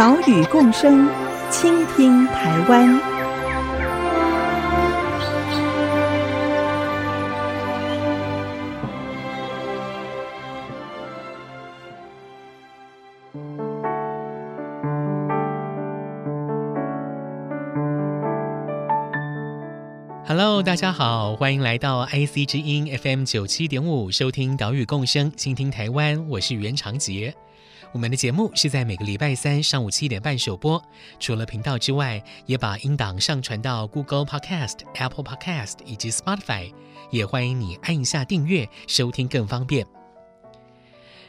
岛屿共生，倾听台湾。Hello，大家好，欢迎来到 IC 之音 FM 九七点五，收听岛屿共生，倾听台湾。我是袁长杰。我们的节目是在每个礼拜三上午七点半首播，除了频道之外，也把音档上传到 Google Podcast、Apple Podcast 以及 Spotify，也欢迎你按一下订阅，收听更方便。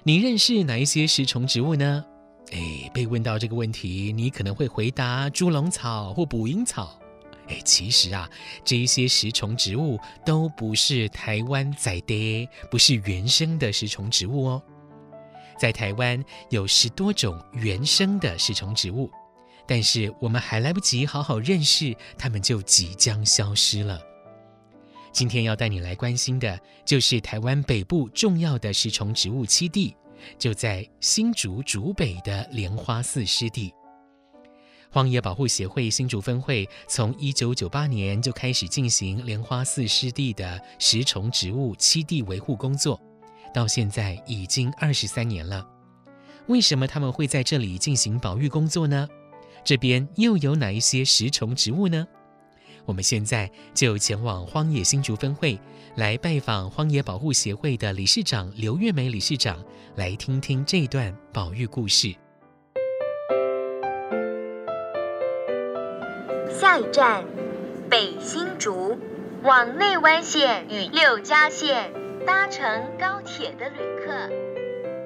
你认识哪一些食虫植物呢？诶，被问到这个问题，你可能会回答猪笼草或捕蝇草。诶，其实啊，这一些食虫植物都不是台湾在的，不是原生的食虫植物哦。在台湾有十多种原生的食虫植物，但是我们还来不及好好认识，它们就即将消失了。今天要带你来关心的，就是台湾北部重要的食虫植物栖地，就在新竹竹北的莲花寺湿地。荒野保护协会新竹分会从一九九八年就开始进行莲花寺湿地的食虫植物栖地维护工作。到现在已经二十三年了，为什么他们会在这里进行保育工作呢？这边又有哪一些食虫植物呢？我们现在就前往荒野新竹分会，来拜访荒野保护协会的理事长刘月梅理事长，来听听这段保育故事。下一站，北新竹，往内湾线与六家线。搭乘高铁的旅客，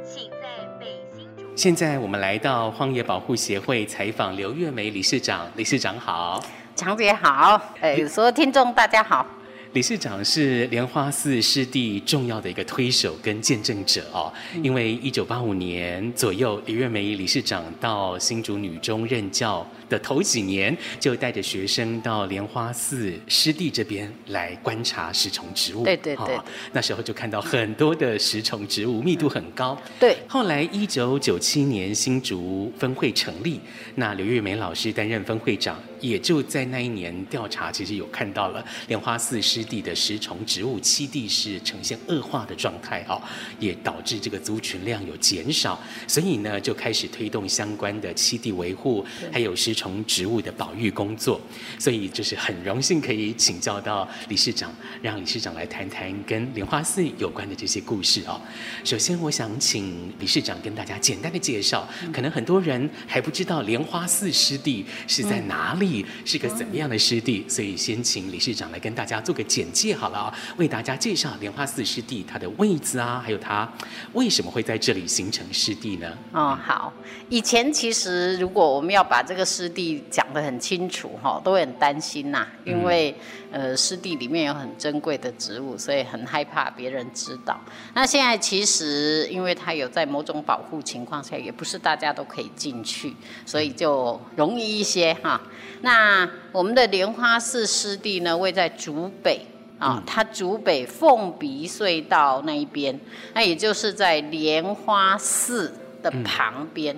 请在北新竹。现在我们来到荒野保护协会采访刘月梅理事长。理事长好，长姐好，哎，所有听众大家好。理事长是莲花寺湿地重要的一个推手跟见证者哦，因为一九八五年左右，刘月梅理事长到新竹女中任教的头几年，就带着学生到莲花寺湿地这边来观察食虫植物。对对对，哦，那时候就看到很多的食虫植物，密度很高。对，后来一九九七年新竹分会成立，那刘月梅老师担任分会长。也就在那一年调查，其实有看到了莲花寺湿地的食虫植物栖地是呈现恶化的状态哦，也导致这个族群量有减少，所以呢就开始推动相关的栖地维护，还有食从植物的保育工作。所以就是很荣幸可以请教到理事长，让理事长来谈谈跟莲花寺有关的这些故事哦。首先，我想请理事长跟大家简单的介绍，可能很多人还不知道莲花寺湿地是在哪里。是个怎么样的湿地？所以先请理事长来跟大家做个简介好了，为大家介绍莲花寺湿地它的位置啊，还有它为什么会在这里形成湿地呢？哦，好，以前其实如果我们要把这个湿地讲得很清楚哈，都会很担心呐，因为呃湿地里面有很珍贵的植物，所以很害怕别人知道。那现在其实因为它有在某种保护情况下，也不是大家都可以进去，所以就容易一些哈。那我们的莲花寺湿地呢，位在竹北啊，它竹北凤鼻隧道那一边，那也就是在莲花寺的旁边。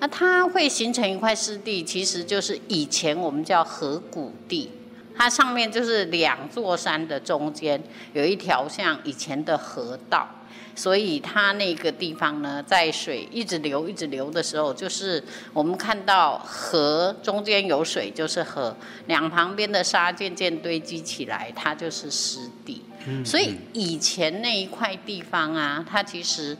那它会形成一块湿地，其实就是以前我们叫河谷地，它上面就是两座山的中间有一条像以前的河道。所以它那个地方呢，在水一直流、一直流的时候，就是我们看到河中间有水，就是河两旁边的沙渐渐堆积起来，它就是湿地。所以以前那一块地方啊，它其实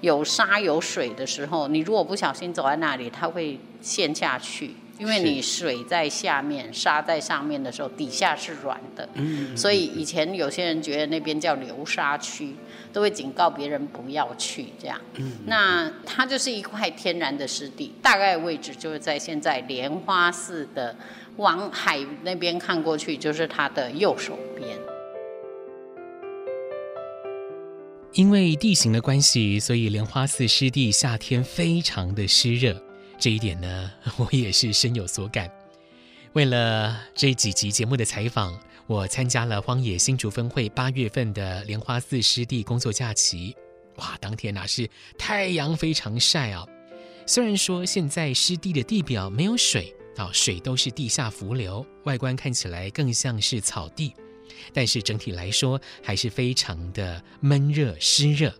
有沙有水的时候，你如果不小心走在那里，它会陷下去。因为你水在下面，沙在上面的时候，底下是软的。嗯，所以以前有些人觉得那边叫流沙区，都会警告别人不要去这样。嗯，那它就是一块天然的湿地，大概位置就是在现在莲花寺的往海那边看过去，就是它的右手边。因为地形的关系，所以莲花寺湿地夏天非常的湿热。这一点呢，我也是深有所感。为了这几集节目的采访，我参加了荒野新竹分会八月份的莲花寺湿地工作假期。哇，当天哪是太阳非常晒啊！虽然说现在湿地的地表没有水啊，水都是地下浮流，外观看起来更像是草地，但是整体来说还是非常的闷热湿热。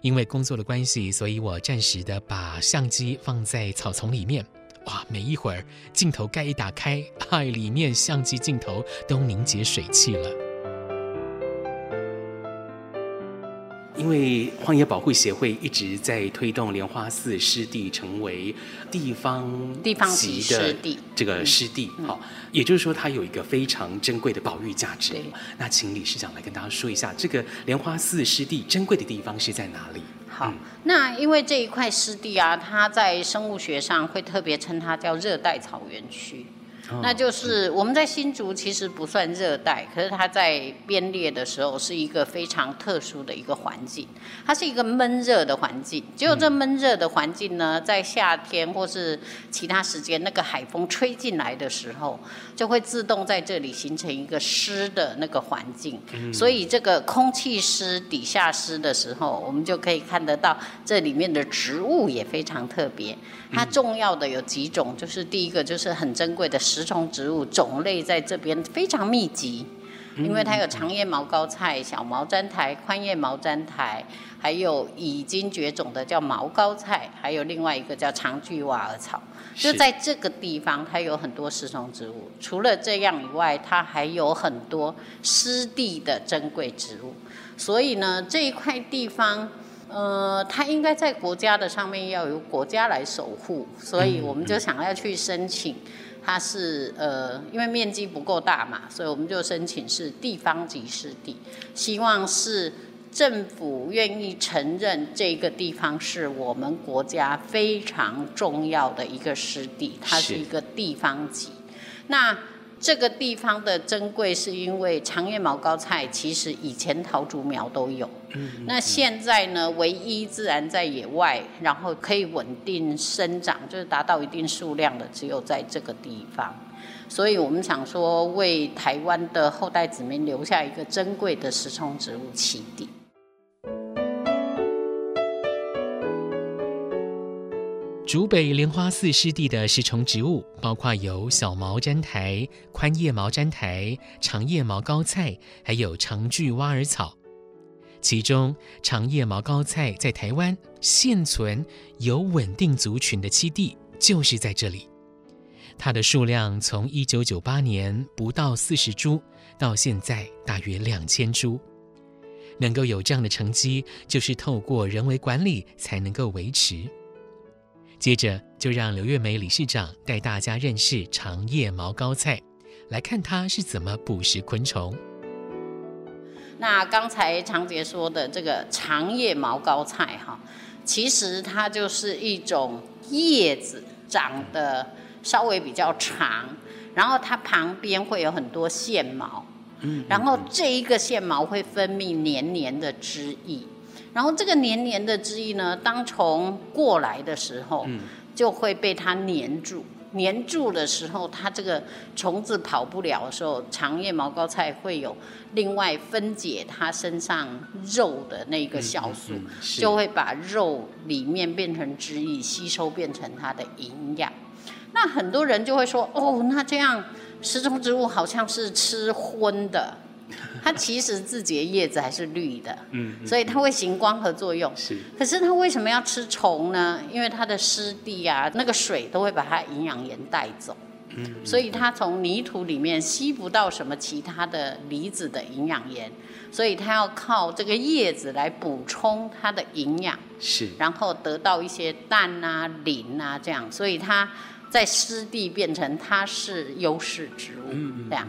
因为工作的关系，所以我暂时的把相机放在草丛里面。哇，没一会儿，镜头盖一打开，哎，里面相机镜头都凝结水汽了。因为荒野保护协会一直在推动莲花寺湿地成为地方地方级的这个湿地，好，也就是说它有一个非常珍贵的保育价值。那请理事长来跟大家说一下，这个莲花寺湿地珍贵的地方是在哪里？好，嗯、那因为这一块湿地啊，它在生物学上会特别称它叫热带草原区。那就是我们在新竹其实不算热带，可是它在编列的时候是一个非常特殊的一个环境，它是一个闷热的环境。只有这闷热的环境呢，在夏天或是其他时间，那个海风吹进来的时候，就会自动在这里形成一个湿的那个环境。所以这个空气湿、底下湿的时候，我们就可以看得到这里面的植物也非常特别。它重要的有几种，就是第一个就是很珍贵的食虫植物种类在这边非常密集，因为它有长叶毛膏菜、小毛毡苔、宽叶毛毡苔，还有已经绝种的叫毛膏菜，还有另外一个叫长距瓦尔草。就在这个地方，它有很多食虫植物。除了这样以外，它还有很多湿地的珍贵植物。所以呢，这一块地方。呃，它应该在国家的上面要由国家来守护，所以我们就想要去申请。它是呃，因为面积不够大嘛，所以我们就申请是地方级湿地，希望是政府愿意承认这个地方是我们国家非常重要的一个湿地，它是一个地方级。那这个地方的珍贵，是因为长叶毛膏菜其实以前桃竹苗都有，嗯，那现在呢，唯一自然在野外，然后可以稳定生长，就是达到一定数量的，只有在这个地方。所以我们想说，为台湾的后代子民留下一个珍贵的食虫植物栖地。竹北莲花寺湿地的食虫植物包括有小毛毡苔、宽叶毛毡苔、长叶毛高菜，还有长距挖耳草。其中，长叶毛膏菜在台湾现存有稳定族群的栖地，就是在这里。它的数量从一九九八年不到四十株，到现在大约两千株。能够有这样的成绩，就是透过人为管理才能够维持。接着就让刘月梅理事长带大家认识长叶毛膏菜，来看它是怎么捕食昆虫。那刚才常杰说的这个长叶毛膏菜哈，其实它就是一种叶子长得稍微比较长，然后它旁边会有很多线毛，嗯，然后这一个线毛会分泌黏黏的汁液。然后这个黏黏的汁液呢，当虫过来的时候，就会被它黏住。黏住的时候，它这个虫子跑不了的时候，长叶毛膏菜会有另外分解它身上肉的那个酵素，就会把肉里面变成汁液，吸收变成它的营养。那很多人就会说，哦，那这样食虫植物好像是吃荤的。它其实自己的叶子还是绿的，嗯，所以它会行光合作用。是，可是它为什么要吃虫呢？因为它的湿地啊，那个水都会把它营养盐带走。嗯，所以它从泥土里面吸不到什么其他的离子的营养盐，所以它要靠这个叶子来补充它的营养，是，然后得到一些氮啊、磷啊这样，所以它在湿地变成它是优势植物，嗯，这样。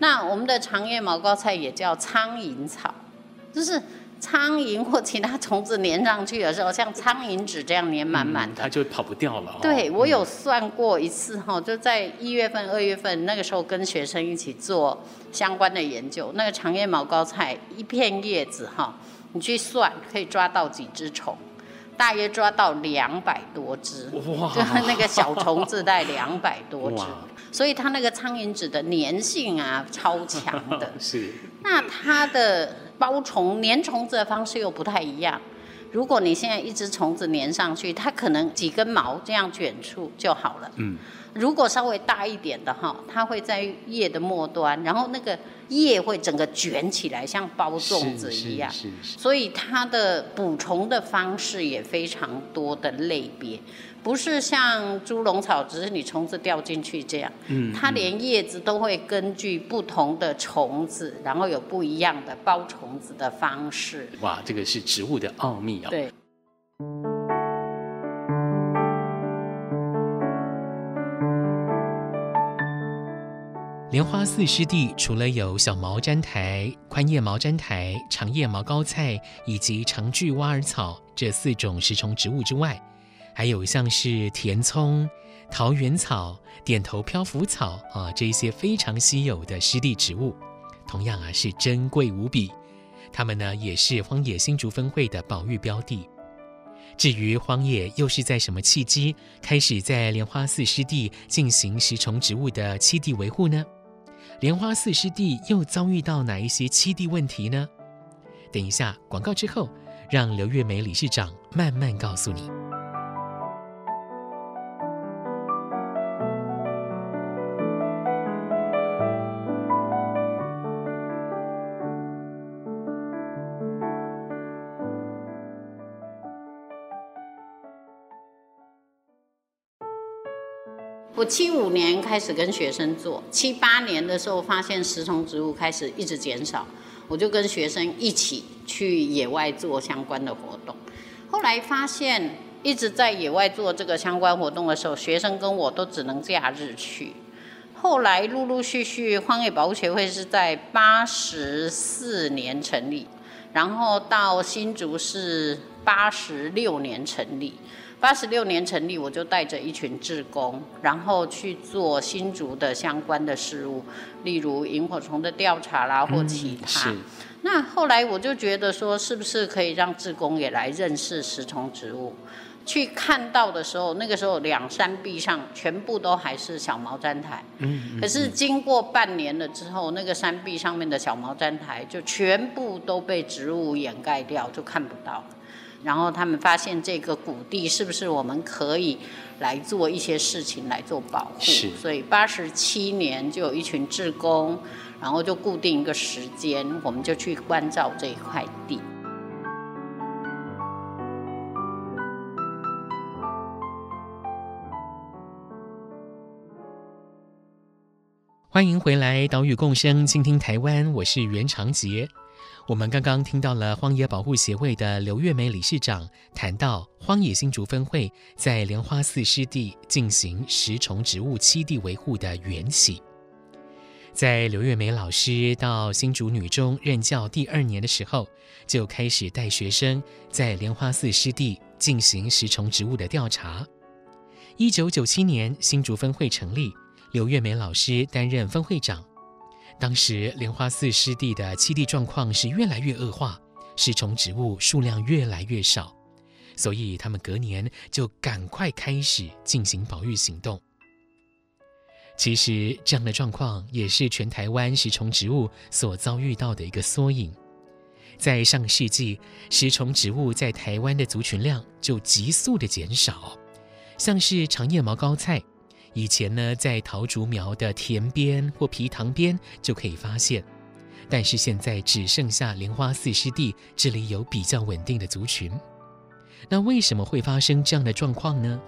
那我们的长叶毛膏菜也叫苍蝇草，就是。苍蝇或其他虫子粘上去的时候，像苍蝇纸这样粘满满的，它就跑不掉了，哦。对，我有算过一次哈，就在一月份、二月份那个时候，跟学生一起做相关的研究。那个长叶毛膏菜一片叶子哈，你去算可以抓到几只虫，大约抓到两百多只。哇！就那个小虫子带两百多只，所以它那个苍蝇纸的粘性啊超强的。是。那它的。包虫粘虫子的方式又不太一样。如果你现在一只虫子粘上去，它可能几根毛这样卷出就好了。嗯。如果稍微大一点的哈，它会在叶的末端，然后那个叶会整个卷起来，像包粽子一样。所以它的捕虫的方式也非常多的类别。不是像猪笼草，只是你虫子掉进去这样。嗯，它连叶子都会根据不同的虫子，然后有不一样的包虫子的方式。哇，这个是植物的奥秘哦。对。莲花寺湿地除了有小毛毡苔、宽叶毛毡苔、长叶毛膏菜以及长距挖耳草这四种食虫植物之外，还有像是田葱、桃源草、点头漂浮草啊，这一些非常稀有的湿地植物，同样啊是珍贵无比。它们呢也是荒野新竹分会的保育标的。至于荒野又是在什么契机开始在莲花寺湿地进行食虫植物的栖地维护呢？莲花寺师弟又遭遇到哪一些七弟问题呢？等一下广告之后，让刘月梅理事长慢慢告诉你。我七五年开始跟学生做，七八年的时候发现食虫植物开始一直减少，我就跟学生一起去野外做相关的活动。后来发现一直在野外做这个相关活动的时候，学生跟我都只能假日去。后来陆陆续续，荒野保护协会是在八十四年成立，然后到新竹是八十六年成立。八十六年成立，我就带着一群志工，然后去做新竹的相关的事务，例如萤火虫的调查啦，或其他。嗯、那后来我就觉得说，是不是可以让志工也来认识食虫植物？去看到的时候，那个时候两山壁上全部都还是小毛毡苔。嗯，嗯。可是经过半年了之后，那个山壁上面的小毛毡苔就全部都被植物掩盖掉，就看不到了。然后他们发现这个谷地是不是我们可以来做一些事情来做保护？是。所以八十七年就有一群志工，然后就固定一个时间，我们就去关照这一块地。欢迎回来，岛屿共生，倾听台湾，我是袁长杰。我们刚刚听到了荒野保护协会的刘月梅理事长谈到荒野新竹分会在莲花寺湿地进行食虫植物栖地维护的缘起。在刘月梅老师到新竹女中任教第二年的时候，就开始带学生在莲花寺湿地进行食虫植物的调查。一九九七年新竹分会成立，刘月梅老师担任分会长。当时莲花寺湿地的栖地状况是越来越恶化，食虫植物数量越来越少，所以他们隔年就赶快开始进行保育行动。其实这样的状况也是全台湾食虫植物所遭遇到的一个缩影。在上个世纪，食虫植物在台湾的族群量就急速的减少，像是长叶毛膏菜。以前呢，在桃竹苗的田边或皮塘边就可以发现，但是现在只剩下莲花寺湿地这里有比较稳定的族群。那为什么会发生这样的状况呢？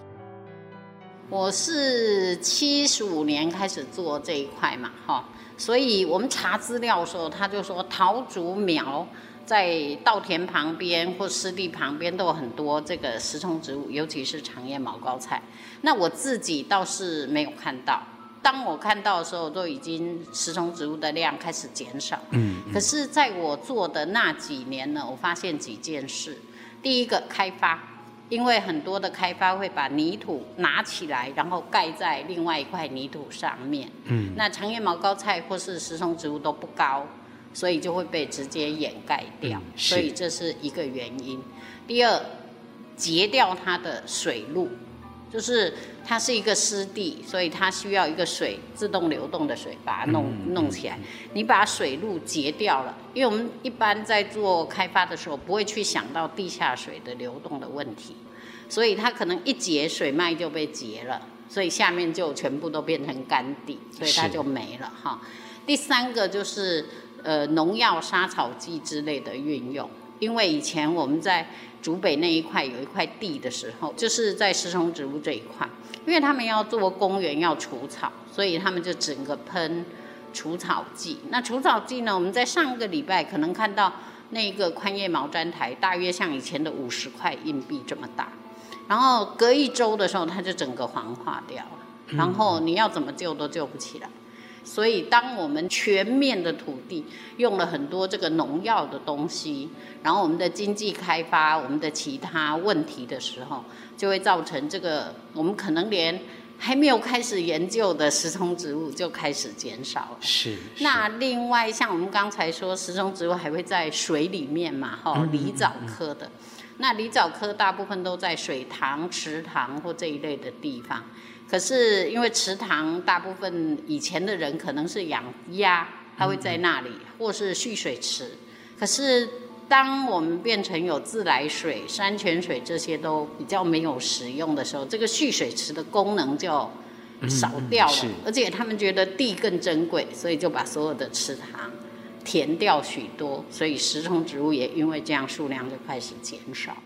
我是七十五年开始做这一块嘛，哈，所以我们查资料的时候，他就说桃竹苗在稻田旁边或湿地旁边都有很多这个食虫植物，尤其是长叶毛膏菜。那我自己倒是没有看到，当我看到的时候，都已经食虫植物的量开始减少。嗯，可是在我做的那几年呢，我发现几件事。第一个开发。因为很多的开发会把泥土拿起来，然后盖在另外一块泥土上面。嗯，那长叶毛膏菜或是食虫植物都不高，所以就会被直接掩盖掉。嗯，所以这是一个原因。第二，截掉它的水路。就是它是一个湿地，所以它需要一个水自动流动的水把它弄弄起来。你把水路截掉了，因为我们一般在做开发的时候不会去想到地下水的流动的问题，所以它可能一截水脉就被截了，所以下面就全部都变成干地，所以它就没了哈。第三个就是呃农药杀草剂之类的运用，因为以前我们在竹北那一块有一块地的时候，就是在食虫植物这一块，因为他们要做公园要除草，所以他们就整个喷除草剂。那除草剂呢，我们在上个礼拜可能看到那个宽叶毛毡苔，大约像以前的五十块硬币这么大，然后隔一周的时候，它就整个黄化掉了，然后你要怎么救都救不起来。所以，当我们全面的土地用了很多这个农药的东西，然后我们的经济开发、我们的其他问题的时候，就会造成这个我们可能连还没有开始研究的食虫植物就开始减少了。是。那另外，像我们刚才说，食虫植物还会在水里面嘛？哈，狸藻科的。那狸藻科大部分都在水塘、池塘或这一类的地方。可是因为池塘大部分以前的人可能是养鸭，它会在那里，或是蓄水池。可是当我们变成有自来水、山泉水这些都比较没有使用的时候，这个蓄水池的功能就少掉了。而且他们觉得地更珍贵，所以就把所有的池塘填掉许多，所以食虫植物也因为这样数量就开始减少。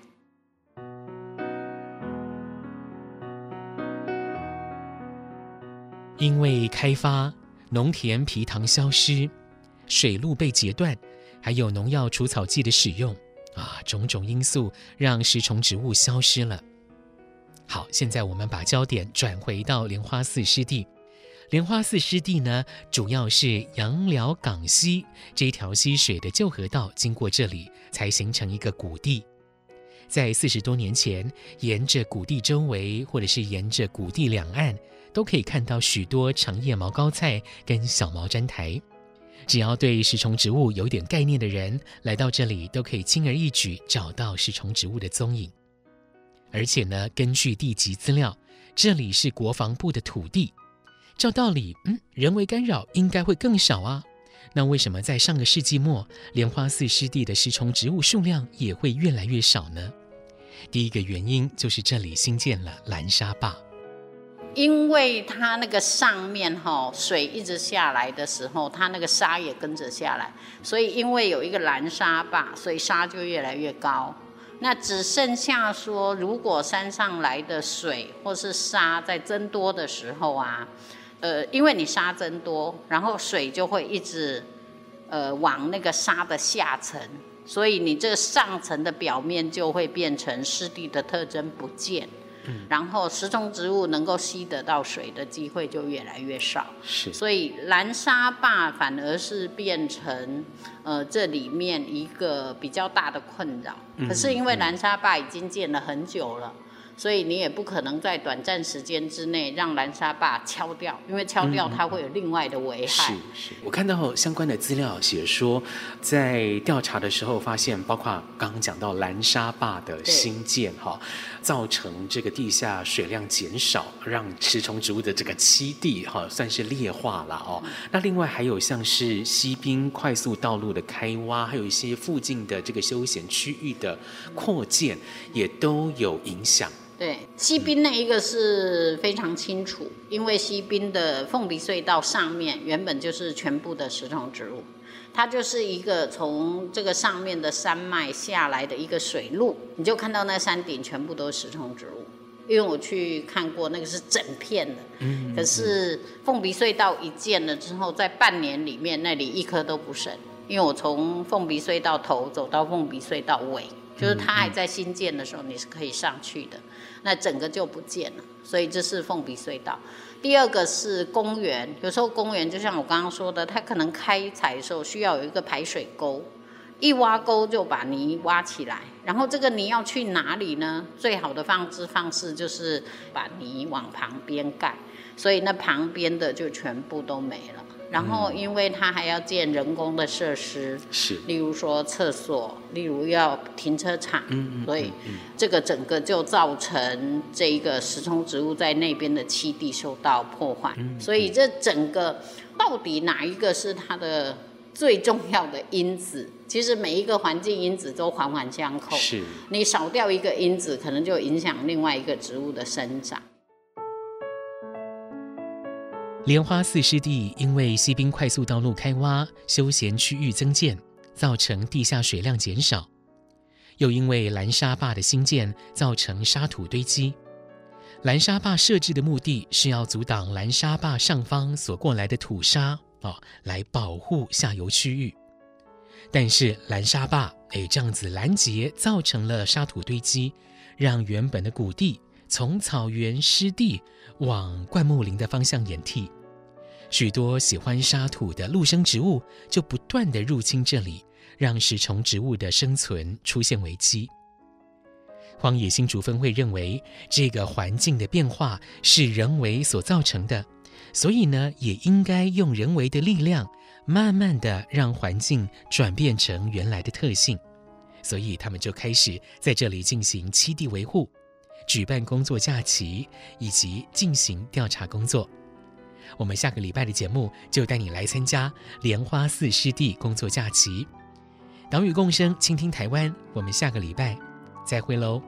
因为开发，农田皮塘消失，水路被截断，还有农药除草剂的使用，啊，种种因素让食虫植物消失了。好，现在我们把焦点转回到莲花寺湿地。莲花寺湿地呢，主要是杨寮港溪这一条溪水的旧河道经过这里，才形成一个谷地。在四十多年前，沿着谷地周围，或者是沿着谷地两岸，都可以看到许多长叶毛膏菜跟小毛毡苔。只要对食虫植物有点概念的人，来到这里都可以轻而易举找到食虫植物的踪影。而且呢，根据地籍资料，这里是国防部的土地，照道理，嗯，人为干扰应该会更少啊。那为什么在上个世纪末，莲花寺湿地的食虫植物数量也会越来越少呢？第一个原因就是这里新建了拦沙坝，因为它那个上面哈水一直下来的时候，它那个沙也跟着下来，所以因为有一个拦沙坝，所以沙就越来越高。那只剩下说，如果山上来的水或是沙在增多的时候啊。呃，因为你沙增多，然后水就会一直，呃，往那个沙的下层，所以你这个上层的表面就会变成湿地的特征不见，嗯，然后食虫植物能够吸得到水的机会就越来越少，是，所以蓝沙坝反而是变成，呃，这里面一个比较大的困扰。可是因为蓝沙坝已经建了很久了。所以你也不可能在短暂时间之内让蓝沙坝敲掉，因为敲掉它会有另外的危害。嗯、是是，我看到相关的资料写说，在调查的时候发现，包括刚刚讲到蓝沙坝的新建哈，造成这个地下水量减少，让食虫植物的这个栖地哈算是劣化了哦。嗯、那另外还有像是西滨快速道路的开挖，还有一些附近的这个休闲区域的扩建，也都有影响。对，西滨那一个是非常清楚，因为西滨的凤梨隧道上面原本就是全部的石虫植物，它就是一个从这个上面的山脉下来的一个水路，你就看到那山顶全部都是石虫植物。因为我去看过那个是整片的。嗯。可是凤鼻隧道一建了之后，在半年里面那里一棵都不剩，因为我从凤鼻隧道头走到凤鼻隧道尾，就是它还在新建的时候，你是可以上去的。那整个就不见了，所以这是凤鼻隧道。第二个是公园，有时候公园就像我刚刚说的，它可能开采的时候需要有一个排水沟，一挖沟就把泥挖起来，然后这个泥要去哪里呢？最好的放置方式就是把泥往旁边盖，所以那旁边的就全部都没了。然后，因为它还要建人工的设施，是，例如说厕所，例如要停车场，嗯嗯，所以这个整个就造成这一个食虫植物在那边的栖地受到破坏。嗯，所以这整个到底哪一个是它的最重要的因子？其实每一个环境因子都环环相扣，是，你少掉一个因子，可能就影响另外一个植物的生长。莲花寺湿地因为西滨快速道路开挖、休闲区域增建，造成地下水量减少；又因为拦沙坝的兴建，造成沙土堆积。拦沙坝设置的目的是要阻挡拦沙坝上方所过来的土沙，哦，来保护下游区域。但是拦沙坝，哎，这样子拦截，造成了沙土堆积，让原本的谷地从草原湿地往灌木林的方向演替。许多喜欢沙土的陆生植物就不断地入侵这里，让食虫植物的生存出现危机。荒野新竹分会认为，这个环境的变化是人为所造成的，所以呢，也应该用人为的力量，慢慢地让环境转变成原来的特性。所以他们就开始在这里进行栖地维护，举办工作假期，以及进行调查工作。我们下个礼拜的节目就带你来参加莲花寺湿地工作假期，岛屿共生，倾听台湾。我们下个礼拜再会喽，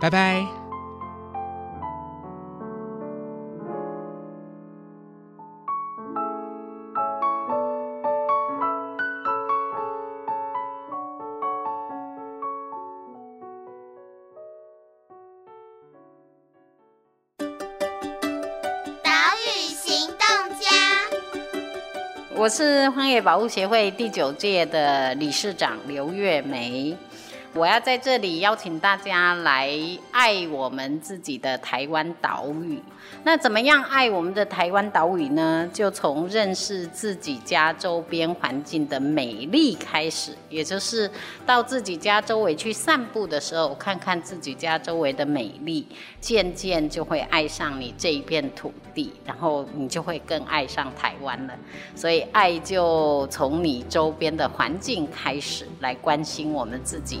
拜拜。荒野保护协会第九届的理事长刘月梅。我要在这里邀请大家来爱我们自己的台湾岛屿。那怎么样爱我们的台湾岛屿呢？就从认识自己家周边环境的美丽开始，也就是到自己家周围去散步的时候，看看自己家周围的美丽，渐渐就会爱上你这一片土地，然后你就会更爱上台湾了。所以爱就从你周边的环境开始，来关心我们自己。